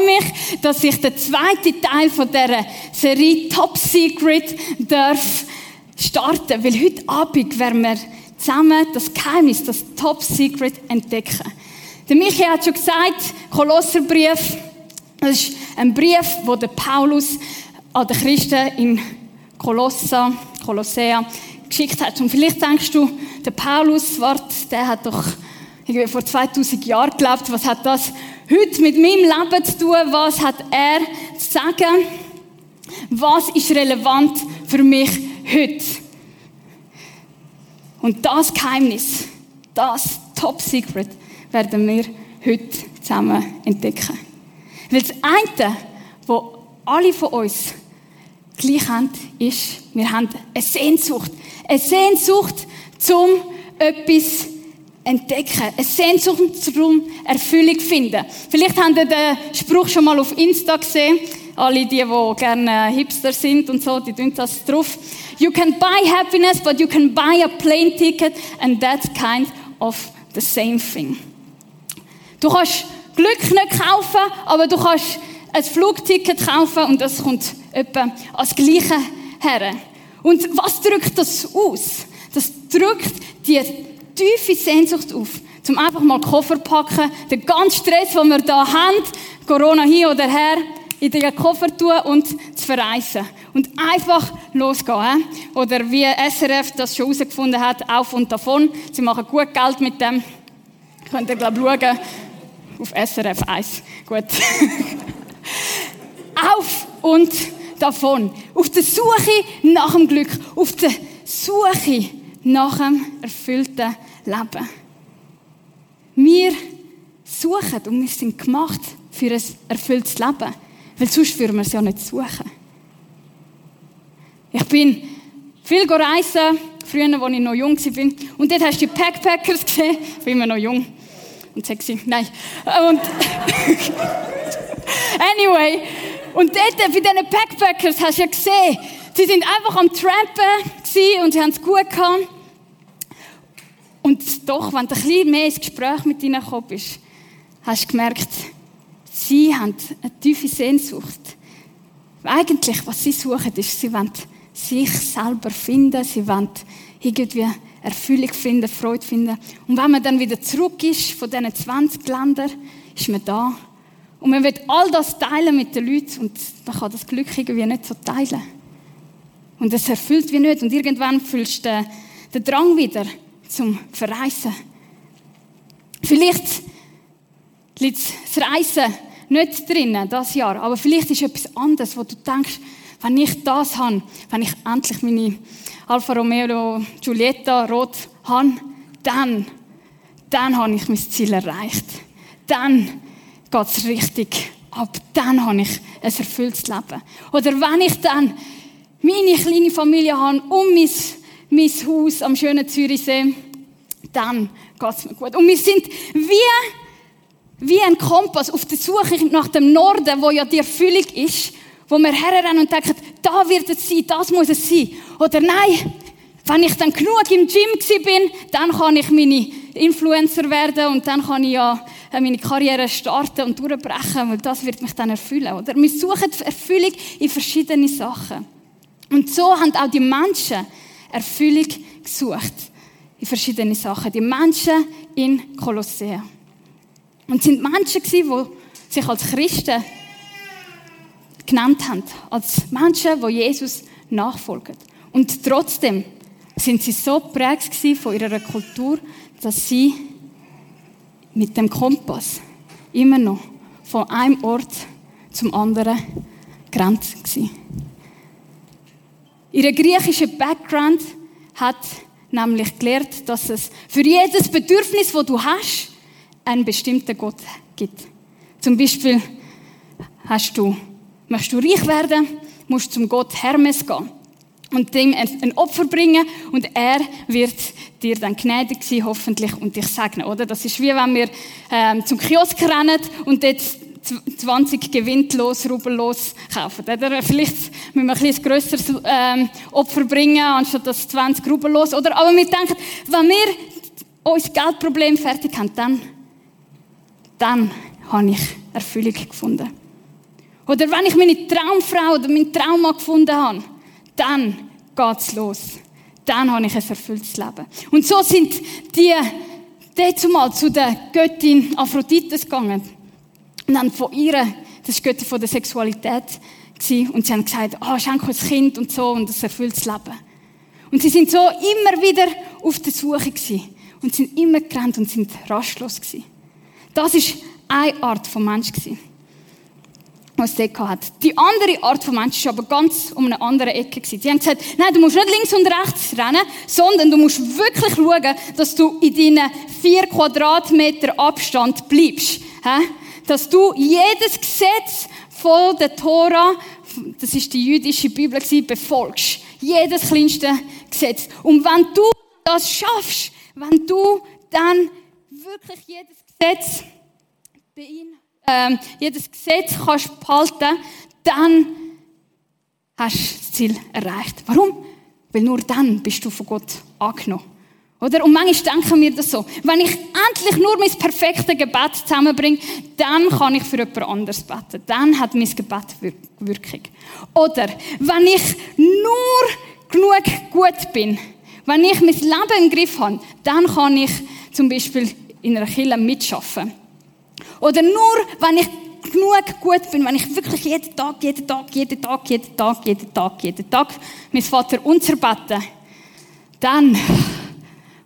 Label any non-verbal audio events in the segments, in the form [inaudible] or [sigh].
freue mich, dass ich den zweiten Teil von dieser Serie Top Secret darf starten, weil heute Abend werden wir zusammen das Geheimnis, das Top Secret entdecken. Der Michi hat schon gesagt, Kolosserbrief, das ist ein Brief, wo der Paulus an die Christen in Kolossa, Kolossea geschickt hat. Und vielleicht denkst du, der Paulus, wart, der hat doch irgendwie vor 2000 Jahren gelebt. Was hat das heute mit meinem Leben zu tun? Was hat er zu sagen? Was ist relevant für mich heute? Und das Geheimnis, das Top Secret, werden wir heute zusammen entdecken. Weil das eine, wo alle von uns gleich haben, ist, wir haben eine Sehnsucht. Eine Sehnsucht zum etwas entdecken. Eine Sehnsucht zum Erfüllung finden. Vielleicht habt ihr den Spruch schon mal auf Insta gesehen. Alle die, die gerne Hipster sind und so, die tun das drauf. You can buy happiness, but you can buy a plane ticket and that's kind of the same thing. Du kannst Glück nicht kaufen, aber du kannst ein Flugticket kaufen und das kommt etwa als Gleiche her. Und was drückt das aus? Das drückt die tiefe Sehnsucht auf, zum einfach mal Koffer packen, den ganzen Stress, den wir da haben, Corona hier oder her, in den Koffer tun und zu verreisen. Und einfach losgehen. Oder wie SRF das schon herausgefunden hat, auf und davon. Sie machen gut Geld mit dem. Könnt ihr, glaube ich, schauen. Auf SRF 1. Gut. [laughs] auf und davon. Auf der Suche nach dem Glück. Auf der Suche nach dem erfüllten Leben. Wir suchen und wir sind gemacht für ein erfülltes Leben. Weil sonst würden wir es ja nicht suchen. Ich bin viel reisen, früher, als ich noch jung war. Und dort hast du die Backpackers gesehen. Ich bin immer noch jung und sexy. Nein. Und [laughs] anyway, und dort bei diesen Backpackers hast du ja gesehen, sie sind einfach am Trampen und sie haben es gut gehabt. Und doch, wenn du ein bisschen mehr ins Gespräch mit ihnen gekommen bist, hast du gemerkt, sie haben eine tiefe Sehnsucht. Eigentlich, was sie suchen, ist, sie wollen sich selber finden, sie wollen irgendwie Erfüllung finden, Freude finden. Und wenn man dann wieder zurück ist von diesen 20 Ländern, ist man da. Und man wird all das teilen mit den Leuten und man kann das Glück irgendwie nicht so teilen. Und es erfüllt wie nicht. Und irgendwann fühlst du den, Drang wieder zum Verreisen. Vielleicht liegt das Reisen nicht drinnen, das Jahr, aber vielleicht ist etwas anderes, wo du denkst, wenn ich das habe, wenn ich endlich meine Alfa Romeo Giulietta rot habe, dann, dann habe ich mein Ziel erreicht. Dann geht es richtig ab. Dann habe ich ein erfülltes Leben. Oder wenn ich dann meine kleine Familie habe um mein, mein Haus am schönen Zürichsee, dann geht es mir gut. Und wir sind wie, wie ein Kompass auf der Suche nach dem Norden, wo ja die Erfüllung ist wo wir herrennen und denken, da wird es sein, das muss es sein. Oder nein, wenn ich dann genug im Gym bin, dann kann ich meine Influencer werden und dann kann ich ja äh, meine Karriere starten und durchbrechen, weil das wird mich dann erfüllen. Oder wir suchen Erfüllung in verschiedene Sachen. Und so haben auch die Menschen Erfüllung gesucht in verschiedene Sachen. Die Menschen in Kolossea. Und es sind Menschen die sich als Christen genannt haben, als Menschen, die Jesus nachfolgen. Und trotzdem sind sie so prägt von ihrer Kultur, dass sie mit dem Kompass immer noch von einem Ort zum anderen gerannt waren. Ihr griechischer Background hat nämlich gelehrt, dass es für jedes Bedürfnis, das du hast, einen bestimmten Gott gibt. Zum Beispiel hast du Möchtest du reich werden, musst du zum Gott Hermes gehen und ihm ein Opfer bringen und er wird dir dann gnädig sein, hoffentlich, und dich segnen, oder? Das ist wie wenn wir ähm, zum Kiosk rennen und dort 20 gewinntlos, rubellos kaufen. Oder? Vielleicht müssen wir ein, ein grösseres ähm, Opfer bringen, anstatt das 20 rubellos. Oder? Aber wir denken, wenn wir unser Geldproblem fertig haben, dann, dann habe ich Erfüllung gefunden. Oder wenn ich meine Traumfrau oder meinen Trauma gefunden habe, dann geht's los. Dann habe ich ein erfülltes Leben. Und so sind die dort mal zu der Göttin Aphrodite gegangen. Und dann von ihr, das ist Göttin von der Sexualität, und sie haben gesagt, ah, oh, schenk uns Kind und so und das erfülltes Leben. Und sie sind so immer wieder auf der Suche gewesen. Und sind immer gerannt und sind rastlos gewesen. Das ist eine Art von Mensch gewesen, was sie hat. Die andere Art von Mensch war aber ganz um eine andere Ecke gewesen. Die haben gesagt, nein, du musst nicht links und rechts rennen, sondern du musst wirklich schauen, dass du in deinen vier Quadratmeter Abstand bleibst. Dass du jedes Gesetz von der Tora, das ist die jüdische Bibel, befolgst. Jedes kleinste Gesetz. Und wenn du das schaffst, wenn du dann wirklich jedes Gesetz ähm, jedes Gesetz kannst behalten, dann hast du das Ziel erreicht. Warum? Weil nur dann bist du von Gott angenommen. Oder? Und manchmal denken wir das so. Wenn ich endlich nur mein perfektes Gebet zusammenbringe, dann kann ich für jemand anderes beten. Dann hat mein Gebet Wirkung. Oder wenn ich nur genug gut bin, wenn ich mein Leben im Griff habe, dann kann ich zum Beispiel in einer Kirche mitschaffen. Oder nur, wenn ich genug gut bin, wenn ich wirklich jeden Tag, jeden Tag, jeden Tag, jeden Tag, jeden Tag, jeden Tag mein Vater unser beten, dann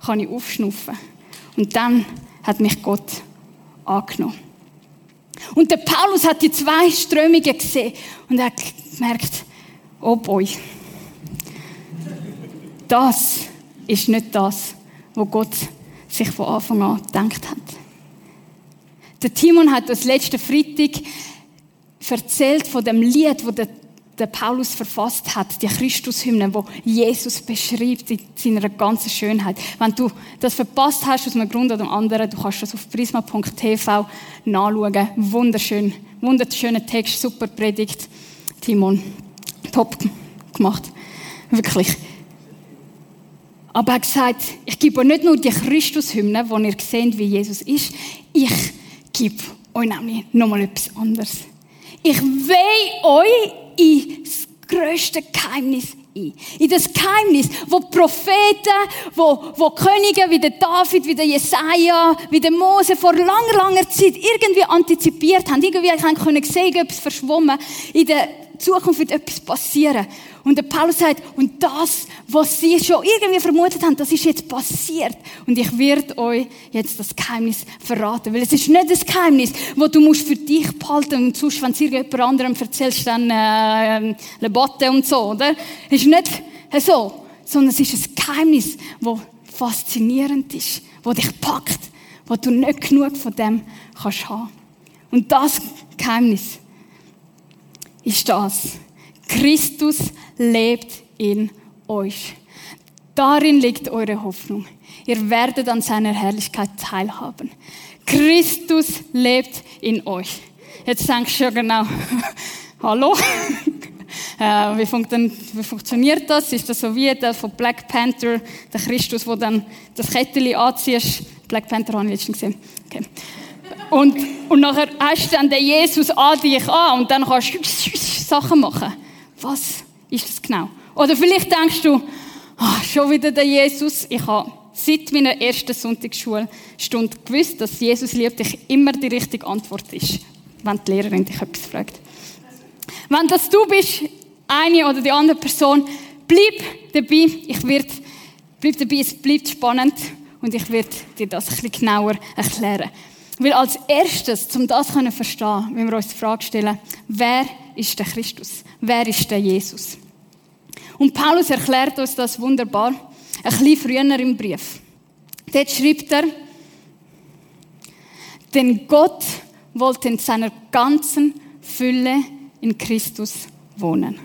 kann ich aufschnuffen. Und dann hat mich Gott angenommen. Und der Paulus hat die zwei Strömungen gesehen und hat gemerkt, oh boy, das ist nicht das, was Gott sich von Anfang an gedacht hat. Der Timon hat das letzte Freitag erzählt von dem Lied, wo der, der Paulus verfasst hat, die Christushymne, wo Jesus beschreibt in seiner ganzen Schönheit. Wenn du das verpasst hast aus einem Grund oder einem anderen, du kannst das auf prisma.tv nachschauen. Wunderschön, wunderschöner Text, super Predigt. Timon, top gemacht. Wirklich. Aber er hat gesagt, ich gebe euch nicht nur die Christushymne, wo ihr seht, wie Jesus ist, ich gebe euch nämlich nochmal etwas anderes. Ich weihe euch in das grösste Geheimnis ein. In das Geheimnis, wo die Propheten, wo, wo Könige wie der David, wie der Jesaja, wie der Mose vor langer, langer Zeit irgendwie antizipiert haben. Irgendwie haben können sehen, etwas verschwommen. In der Zukunft wird etwas passieren. Und der Paulus sagt, und das, was sie schon irgendwie vermutet haben, das ist jetzt passiert. Und ich werde euch jetzt das Geheimnis verraten. Weil es ist nicht das Geheimnis, wo du musst für dich behalten und sonst, wenn es irgendjemand anderem erzählst, dann äh, Lebatte und so, oder? Es ist nicht so, sondern es ist ein Geheimnis, wo faszinierend ist, wo dich packt, wo du nicht genug von dem kannst haben. Und das Geheimnis ist das. Christus lebt in euch. Darin liegt eure Hoffnung. Ihr werdet an seiner Herrlichkeit teilhaben. Christus lebt in euch. Jetzt denkst du ja genau, [laughs] hallo? [laughs] äh, wie, funkt denn, wie, funktioniert das? Ist das so wie der von Black Panther, der Christus, wo dann das Kettchen anziehst? Black Panther habe ich letztens gesehen. Okay. Und, und nachher hast du dann den Jesus an dich an und dann kannst du [laughs] Sachen machen. Was ist das genau? Oder vielleicht denkst du, ah, schon wieder der Jesus. Ich habe seit meiner ersten Sonntagsschulstunde gewusst, dass Jesus liebt dich immer die richtige Antwort ist, wenn die Lehrerin dich etwas fragt. Wenn das du bist, eine oder die andere Person, bleib dabei. Ich werde, bleib dabei, es bleibt spannend und ich werde dir das ein bisschen genauer erklären. Weil als erstes, um das zu verstehen, wenn wir uns die Frage stellen, wer ist der Christus? Wer ist der Jesus? Und Paulus erklärt uns das wunderbar, ein bisschen früher im Brief. Dort schreibt er, denn Gott wollte in seiner ganzen Fülle in Christus wohnen.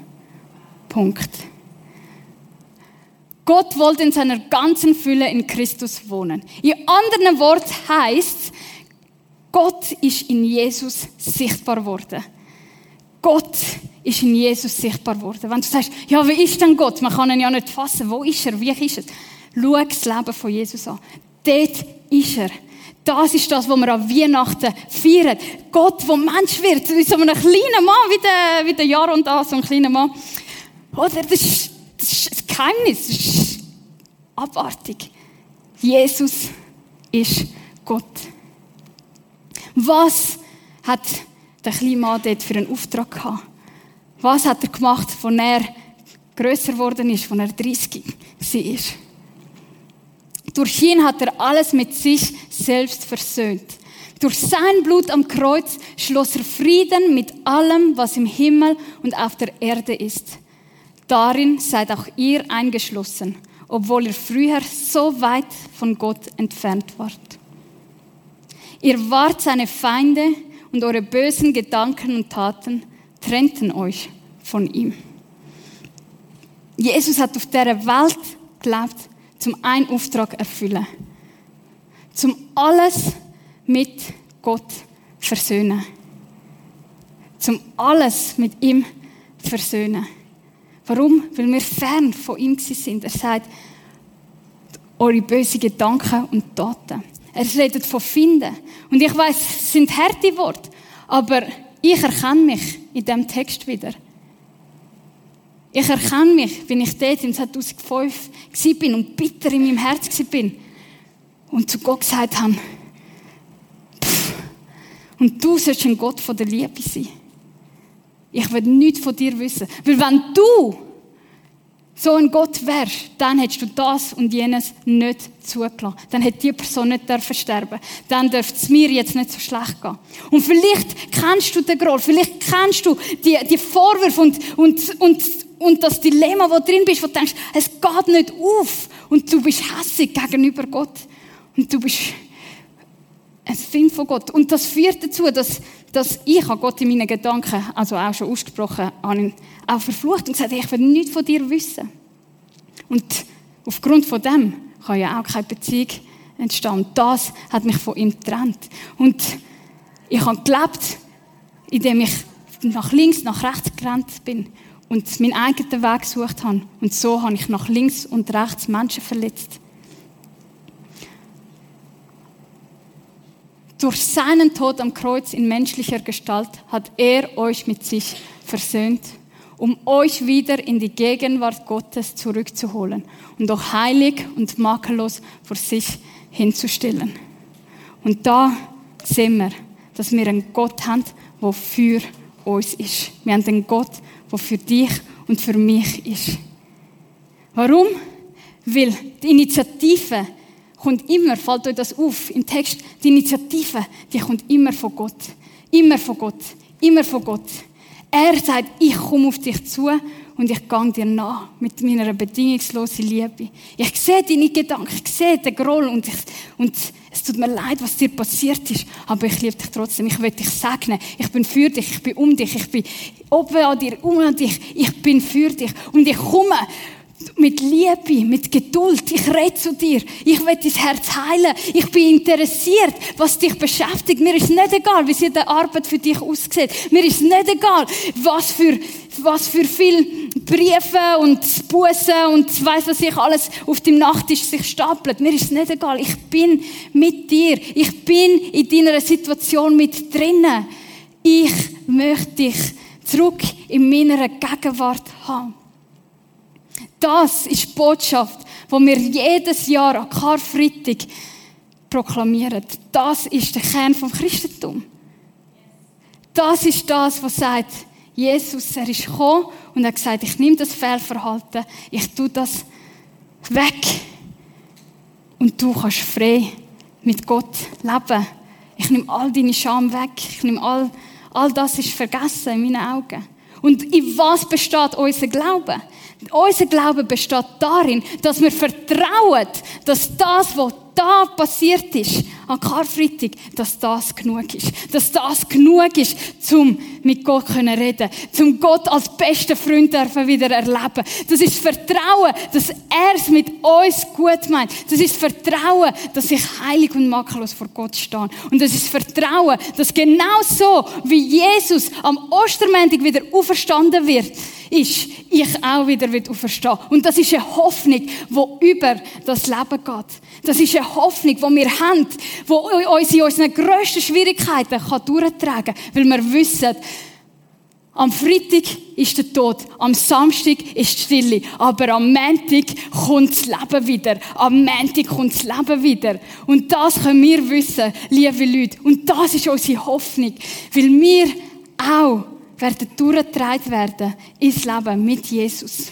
Punkt. Gott wollte in seiner ganzen Fülle in Christus wohnen. In anderen Worten heißt Gott ist in Jesus sichtbar geworden. Gott ist in Jesus sichtbar geworden. Wenn du sagst, ja, wie ist denn Gott? Man kann ihn ja nicht fassen. Wo ist er? Wie ist er? Schau das Leben von Jesus an. Dort ist er. Das ist das, was wir an Weihnachten feiern. Gott, der Mensch wird, so ein kleiner Mann, wie der, wie der Jaron da, so ein kleiner Mann. Oder? Das ist, das ist ein Geheimnis, das ist abartig. Jesus ist Gott. Was hat der kleine Mann dort für einen Auftrag gehabt? Was hat er gemacht, als er grösser geworden ist, als er 30 war? Durch ihn hat er alles mit sich selbst versöhnt. Durch sein Blut am Kreuz schloss er Frieden mit allem, was im Himmel und auf der Erde ist. Darin seid auch ihr eingeschlossen, obwohl ihr früher so weit von Gott entfernt wart. Ihr wart seine Feinde und eure bösen Gedanken und Taten trennten euch von ihm. Jesus hat auf dieser Welt gelebt, zum einen Auftrag erfüllen. Zum alles mit Gott versöhnen. Zum alles mit ihm versöhnen. Warum? Weil wir fern von ihm sind. Er sagt, eure bösen Gedanken und Taten. Er redet von Finden. Und ich weiß, es sind harte Worte, aber ich erkenne mich in diesem Text wieder. Ich erkenne mich, wenn ich dort in 2005 bin und bitter in meinem Herz bin und zu Gott gesagt habe, pff, und du sollst ein Gott von der Liebe sein. Ich will nichts von dir wissen. Weil wenn du so ein Gott wärst, dann hättest du das und jenes nicht zugelassen. Dann hätte die Person nicht dürfen sterben. Dann dürfte es mir jetzt nicht so schlecht gehen. Und vielleicht kennst du den Groll, vielleicht kennst du die, die Vorwürfe und, und, und, und das Dilemma, wo drin bist, wo du denkst, es geht nicht auf. Und du bist hässig gegenüber Gott. Und du bist ein Kind von Gott. Und das führt dazu, dass, dass ich Gott in meinen Gedanken, also auch schon ausgesprochen, habe auch verflucht und gesagt, ich will nichts von dir wissen. Und aufgrund von dem kann ja auch keine Beziehung entstehen. Das hat mich von ihm getrennt. Und ich habe gelebt, indem ich nach links, nach rechts gerannt bin und meinen eigenen Weg gesucht habe. Und so habe ich nach links und rechts Menschen verletzt. Durch seinen Tod am Kreuz in menschlicher Gestalt hat er euch mit sich versöhnt, um euch wieder in die Gegenwart Gottes zurückzuholen und auch heilig und makellos vor sich hinzustellen. Und da sehen wir, dass wir einen Gott haben, der für uns ist. Wir haben einen Gott, der für dich und für mich ist. Warum? Weil die Initiative kommt immer, fällt euch das auf im Text, die Initiative, die kommt immer von Gott. Immer von Gott. Immer von Gott. Er sagt, ich komme auf dich zu und ich gehe dir nach mit meiner bedingungslosen Liebe. Ich sehe deine Gedanken, ich sehe den Groll und, ich, und es tut mir leid, was dir passiert ist, aber ich liebe dich trotzdem. Ich will dich segnen. Ich bin für dich, ich bin um dich, ich bin oben an dir, um an dich. Ich bin für dich und ich komme mit Liebe, mit Geduld. Ich rede zu dir. Ich will dein Herz heilen. Ich bin interessiert, was dich beschäftigt. Mir ist nicht egal, wie sie die Arbeit für dich aussieht. Mir ist nicht egal, was für, was für viel Briefe und Bussen und weiß was ich alles auf dem Nachttisch sich stapelt. Mir ist nicht egal. Ich bin mit dir. Ich bin in deiner Situation mit drinnen. Ich möchte dich zurück in meiner Gegenwart haben. Das ist die Botschaft, die wir jedes Jahr an Karfreitag proklamieren. Das ist der Kern vom Christentum. Das ist das, was sagt, Jesus, er ist gekommen und er hat gesagt, ich nehme das Fehlverhalten, ich tue das weg und du kannst frei mit Gott leben. Ich nehme all deine Scham weg. Ich nehme all, all das ist vergessen in meinen Augen. Und in was besteht unser Glaube? Unser Glaube besteht darin, dass wir vertrauen, dass das, was da passiert ist, an Karfreitag, dass das genug ist. Dass das genug ist, zum mit Gott zu reden. Zum Gott als besten Freund wieder erleben. Das ist Vertrauen, dass er es mit uns gut meint. Das ist Vertrauen, dass ich heilig und makellos vor Gott stehe. Und das ist Vertrauen, dass genau so, wie Jesus am Ostermäntig wieder auferstanden wird, ist, ich auch wieder auferstehen Und das ist eine Hoffnung, die über das Leben geht. Das ist eine Hoffnung, die wir haben, die uns in unseren grössten Schwierigkeiten durchtragen kann. Weil wir wissen, am Freitag ist der Tod, am Samstag ist die Stille, aber am Montag kommt das Leben wieder. Am Montag kommt das Leben wieder. Und das können wir wissen, liebe Leute. Und das ist unsere Hoffnung, weil wir auch werden durchgetragen werden ins Leben mit Jesus.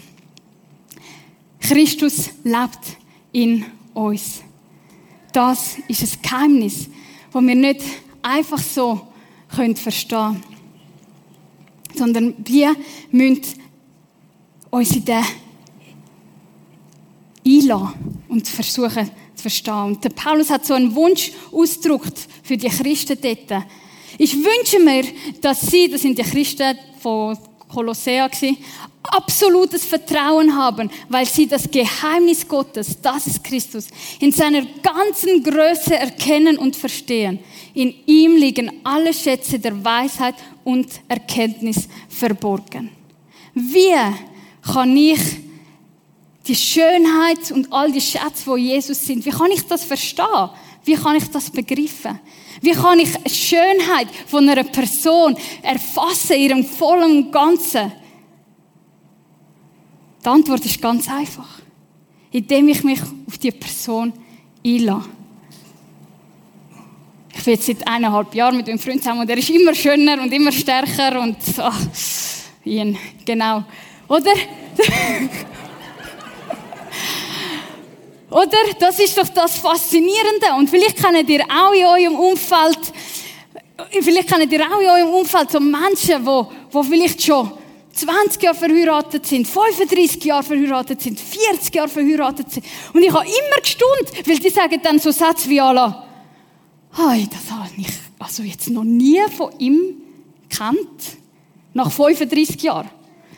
Christus lebt in uns. Das ist ein Geheimnis, das wir nicht einfach so verstehen können sondern wir müssen uns in den einlassen und versuchen zu verstehen. Und der Paulus hat so einen Wunsch ausgedrückt für die Christen dort. Ich wünsche mir, dass sie, das sind die Christen von Kolossea absolutes Vertrauen haben, weil sie das Geheimnis Gottes, das ist Christus, in seiner ganzen Größe erkennen und verstehen. In ihm liegen alle Schätze der Weisheit und Erkenntnis verborgen. Wie kann ich die Schönheit und all die Schätze, wo Jesus sind, wie kann ich das verstehen? Wie kann ich das begreifen? Wie kann ich Schönheit von einer Person erfassen, ihrem vollen Ganzen? Die Antwort ist ganz einfach. Indem ich mich auf die Person einlasse. Ich bin jetzt seit eineinhalb Jahren mit meinem Freund zusammen und er ist immer schöner und immer stärker und ach, ihn, genau. Oder? [laughs] Oder? Das ist doch das Faszinierende. Und vielleicht kennt ihr auch in eurem Umfeld, vielleicht kennt ihr auch in eurem Umfeld so Menschen, wo, wo vielleicht schon 20 Jahre verheiratet sind, 35 Jahre verheiratet sind, 40 Jahre verheiratet sind. Und ich habe immer gestund, weil die sagen dann so Sätze wie Allah, hey, das habe ich also jetzt noch nie von ihm kennt. Nach 35 Jahren.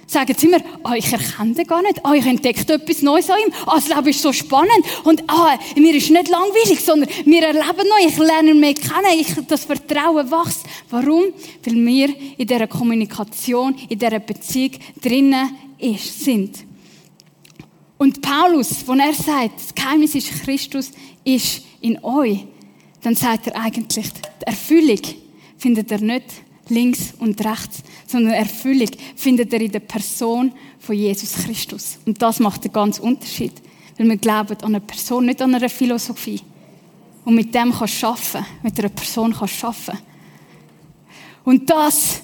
Sagen sie immer, ah, ich erkenne den gar nicht. Ah, ich entdecke etwas Neues an ihm. Ah, das Leben ist so spannend. Und ah, mir ist nicht langweilig, sondern wir erleben neu. Ich lerne mehr kennen. Ich, das Vertrauen wächst. Warum? Weil wir in dieser Kommunikation, in dieser Beziehung drinnen ist, sind. Und Paulus, wenn er sagt, das Geheimnis ist Christus, ist in euch dann sagt er eigentlich, die Erfüllung findet er nicht links und rechts, sondern Erfüllung findet er in der Person von Jesus Christus. Und das macht den ganzen Unterschied. Weil wir glauben an eine Person, nicht an eine Philosophie. Und mit dem kannst du arbeiten. Mit einer Person kannst du arbeiten. Und das,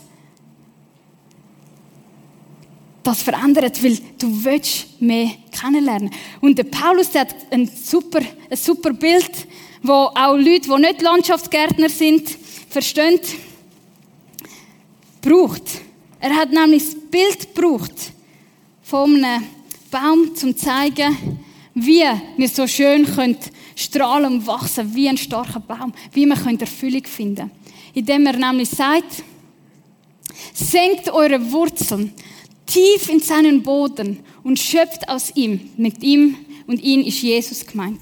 das verändert, weil du willst mehr kennenlernen. Und der Paulus, der hat ein super, ein super Bild wo auch Leute, die nicht Landschaftsgärtner sind, verstehen, braucht. Er hat nämlich das Bild gebraucht von einem Baum, zum zu zeigen, wie wir so schön können strahlen und wachsen, wie ein starker Baum, wie wir Erfüllung finden können. Indem er nämlich sagt, senkt eure Wurzeln tief in seinen Boden und schöpft aus ihm. Mit ihm und ihn ist Jesus gemeint.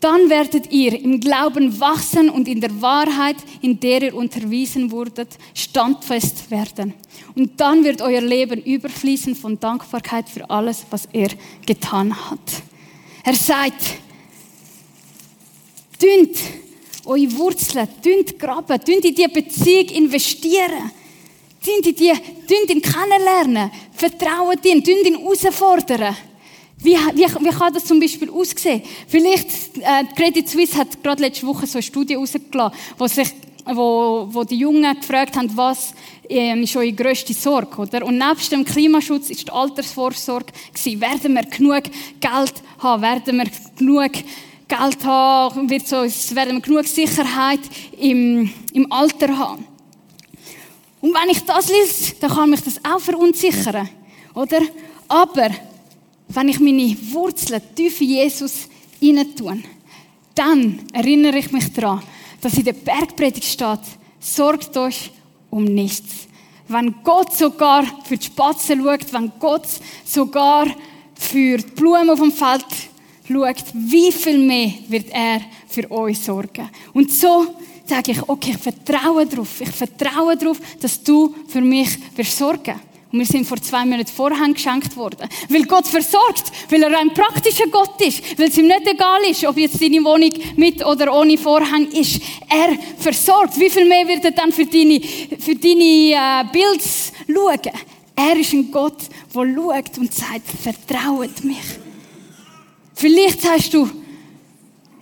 Dann werdet ihr im Glauben wachsen und in der Wahrheit, in der ihr unterwiesen wurdet, standfest werden. Und dann wird euer Leben überfließen von Dankbarkeit für alles, was er getan hat. Er sagt, dünnt eure Wurzeln, dünnt graben, dünnt in die Beziehung investieren. Dünnt in die, dünnt ihn kennenlernen, vertrauen ihn, dünnt ihn herausfordern. Wie, wie, wie kann das zum Beispiel aussehen? Vielleicht, äh, Credit Suisse hat gerade letzte Woche so eine Studie rausgelassen, wo sich wo, wo die Jungen gefragt haben, was ähm, ist eure grösste Sorge, oder? Und nebst dem Klimaschutz ist die Altersvorsorge gewesen. Werden wir genug Geld haben? Werden wir genug Geld haben? Wird so, werden wir genug Sicherheit im, im Alter haben? Und wenn ich das lese, dann kann mich das auch verunsichern, oder? Aber wenn ich meine Wurzeln tief in Jesus tue, dann erinnere ich mich daran, dass in der Bergpredigt steht, sorgt euch um nichts. Wenn Gott sogar für die Spatzen schaut, wenn Gott sogar für die Blumen auf dem Feld schaut, wie viel mehr wird er für euch sorgen? Und so sage ich, okay, ich vertraue darauf. Ich vertraue darauf, dass du für mich wirst sorgen. Und wir sind vor zwei Monaten Vorhang geschenkt worden. Weil Gott versorgt, weil er ein praktischer Gott ist, weil es ihm nicht egal ist, ob jetzt deine Wohnung mit oder ohne Vorhang ist. Er versorgt. Wie viel mehr wird er dann für deine, für deine äh, Bilds schauen? Er ist ein Gott, der schaut und sagt, vertraut mich. Vielleicht sagst du,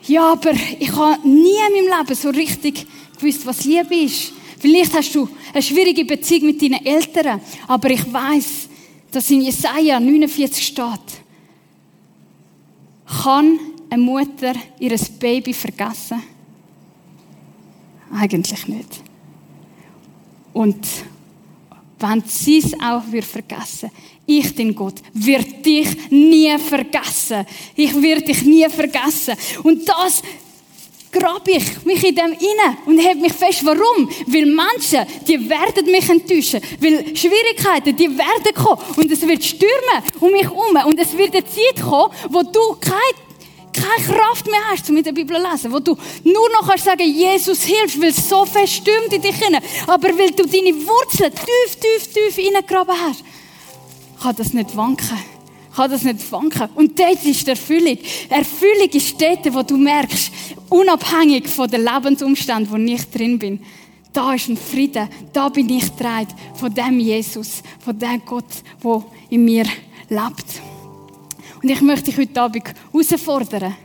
ja, aber ich habe nie in meinem Leben so richtig gewusst, was Liebe ist. Vielleicht hast du eine schwierige Beziehung mit deinen Eltern, aber ich weiß, dass in Jesaja 49 steht, kann eine Mutter ihr Baby vergessen? Eigentlich nicht. Und wenn sie es auch vergessen ich, den Gott, wird dich nie vergessen. Ich werde dich nie vergessen. Und das grab ich mich in dem inne und heb mich fest. Warum? Weil Menschen, die werden mich enttäuschen. Weil Schwierigkeiten, die werden kommen. Und es wird stürmen um mich herum. Und es wird eine Zeit kommen, wo du keine keine Kraft mehr hast, um in der Bibel zu lesen, wo du nur noch kannst sagen, Jesus hilft, weil es so fest stürmt in dich hinein, aber weil du deine Wurzeln tief, tief, tief reingegraben hast, kann das nicht wanken. Kann das nicht wanken. Und dort ist die Erfüllung. Erfüllung ist dort, wo du merkst, unabhängig von den Lebensumständen, wo ich drin bin, da ist ein Frieden, da bin ich getragen von dem Jesus, von dem Gott, der in mir lebt. Und ich möchte dich heute Abend herausfordern.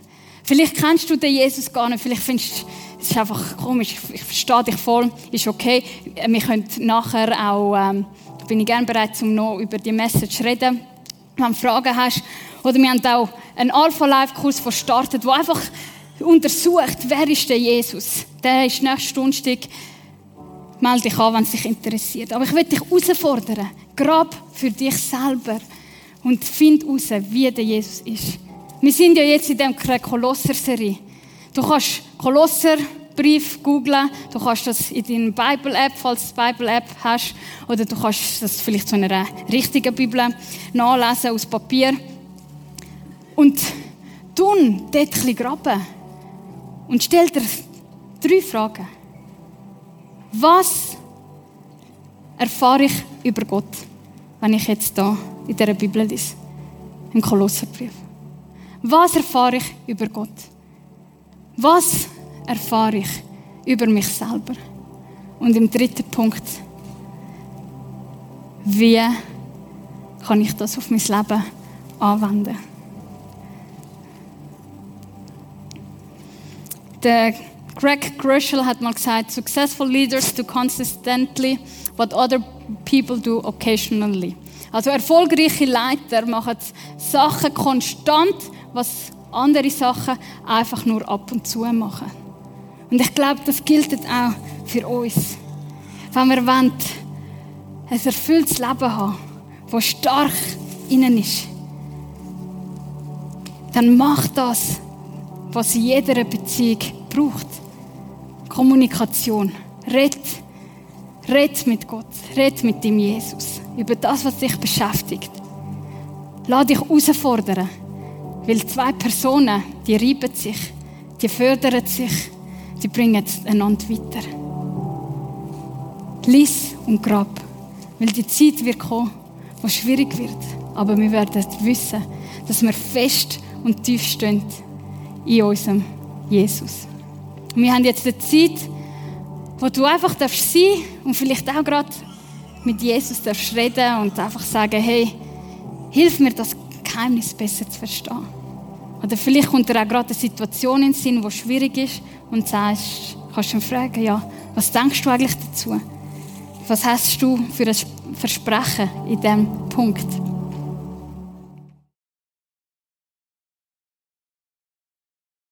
Vielleicht kennst du den Jesus gar nicht, vielleicht findest du, es ist einfach komisch, ich verstehe dich voll, ist okay. Wir können nachher auch, ähm, bin ich gerne bereit, um noch über die Message zu reden, wenn du Fragen hast. Oder wir haben auch einen Alpha-Live-Kurs gestartet, der einfach untersucht, wer ist der Jesus. Der ist nächste Donnerstag. Melde dich an, wenn es dich interessiert. Aber ich will dich herausfordern. Grab für dich selber und find heraus, wie der Jesus ist. Wir sind ja jetzt in der Kolosser-Serie. Du kannst Kolosser-Brief googlen, du kannst das in deiner Bible-App, falls du eine Bible-App hast, oder du kannst das vielleicht zu einer richtigen Bibel nachlesen, aus Papier. Und tun dort ein graben und stell dir drei Fragen. Was erfahre ich über Gott, wenn ich jetzt da in dieser Bibel lese, im Kolosserbrief. Was erfahre ich über Gott? Was erfahre ich über mich selber? Und im dritten Punkt, wie kann ich das auf mein Leben anwenden? Der Greg Gröschel hat mal gesagt, successful leaders do consistently what other people do occasionally. Also erfolgreiche Leiter machen Sachen konstant, was andere Sachen einfach nur ab und zu machen. Und ich glaube, das gilt auch für uns. Wenn wir wollen, ein erfülltes Leben haben, das stark innen ist, dann macht das, was in jeder Beziehung braucht. Kommunikation. Red. Red mit Gott. Red mit dem Jesus über das, was dich beschäftigt. Lass dich herausfordern. Weil zwei Personen, die reiben sich, die fördern sich, die bringen einander weiter. Lies und grab. Weil die Zeit wird kommen, wo schwierig wird. Aber wir werden wissen, dass wir fest und tief stehen in unserem Jesus. Und wir haben jetzt eine Zeit, wo du einfach sein darfst und vielleicht auch gerade mit Jesus darfst reden und einfach sagen, hey, hilf mir, das Geheimnis besser zu verstehen. Oder vielleicht kommt dir auch gerade eine Situation in den Sinn, die schwierig ist und sagst, kannst du ihn fragen, ja, was denkst du eigentlich dazu? Was hast du für ein Versprechen in diesem Punkt?